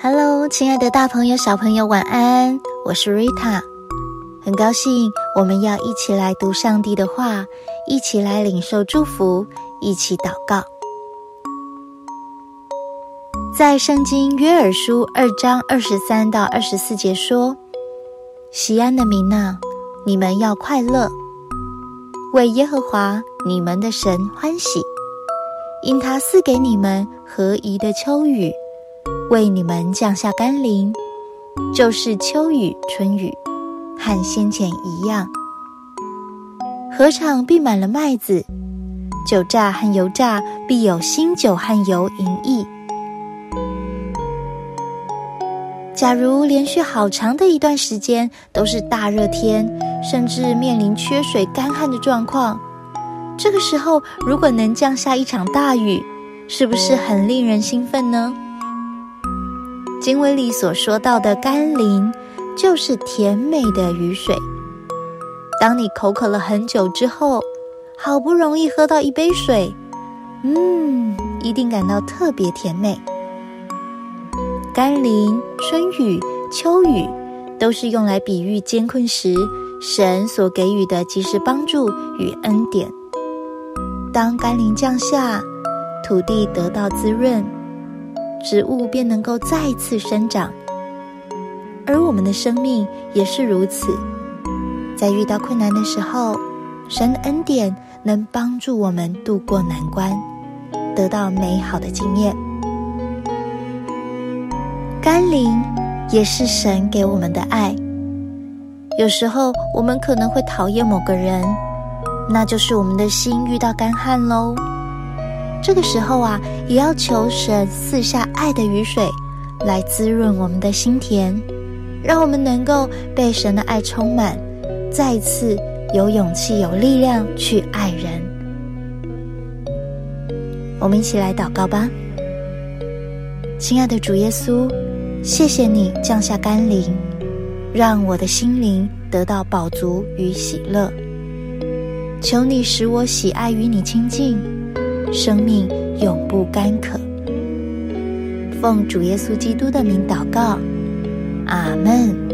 Hello，亲爱的大朋友、小朋友，晚安！我是 Rita，很高兴我们要一起来读上帝的话，一起来领受祝福，一起祷告。在圣经约珥书二章二十三到二十四节说：“西安的民啊，你们要快乐，为耶和华你们的神欢喜，因他赐给你们合宜的秋雨。”为你们降下甘霖，就是秋雨、春雨，和先前一样。禾场必满了麦子，酒榨和油榨必有新酒和油盈溢。假如连续好长的一段时间都是大热天，甚至面临缺水、干旱的状况，这个时候如果能降下一场大雨，是不是很令人兴奋呢？经文里所说到的甘霖，就是甜美的雨水。当你口渴了很久之后，好不容易喝到一杯水，嗯，一定感到特别甜美。甘霖、春雨、秋雨，都是用来比喻艰困时神所给予的及时帮助与恩典。当甘霖降下，土地得到滋润。植物便能够再次生长，而我们的生命也是如此。在遇到困难的时候，神的恩典能帮助我们度过难关，得到美好的经验。甘霖也是神给我们的爱。有时候我们可能会讨厌某个人，那就是我们的心遇到干旱喽。这个时候啊，也要求神赐下爱的雨水，来滋润我们的心田，让我们能够被神的爱充满，再次有勇气、有力量去爱人。我们一起来祷告吧，亲爱的主耶稣，谢谢你降下甘霖，让我的心灵得到饱足与喜乐。求你使我喜爱与你亲近。生命永不干渴。奉主耶稣基督的名祷告，阿门。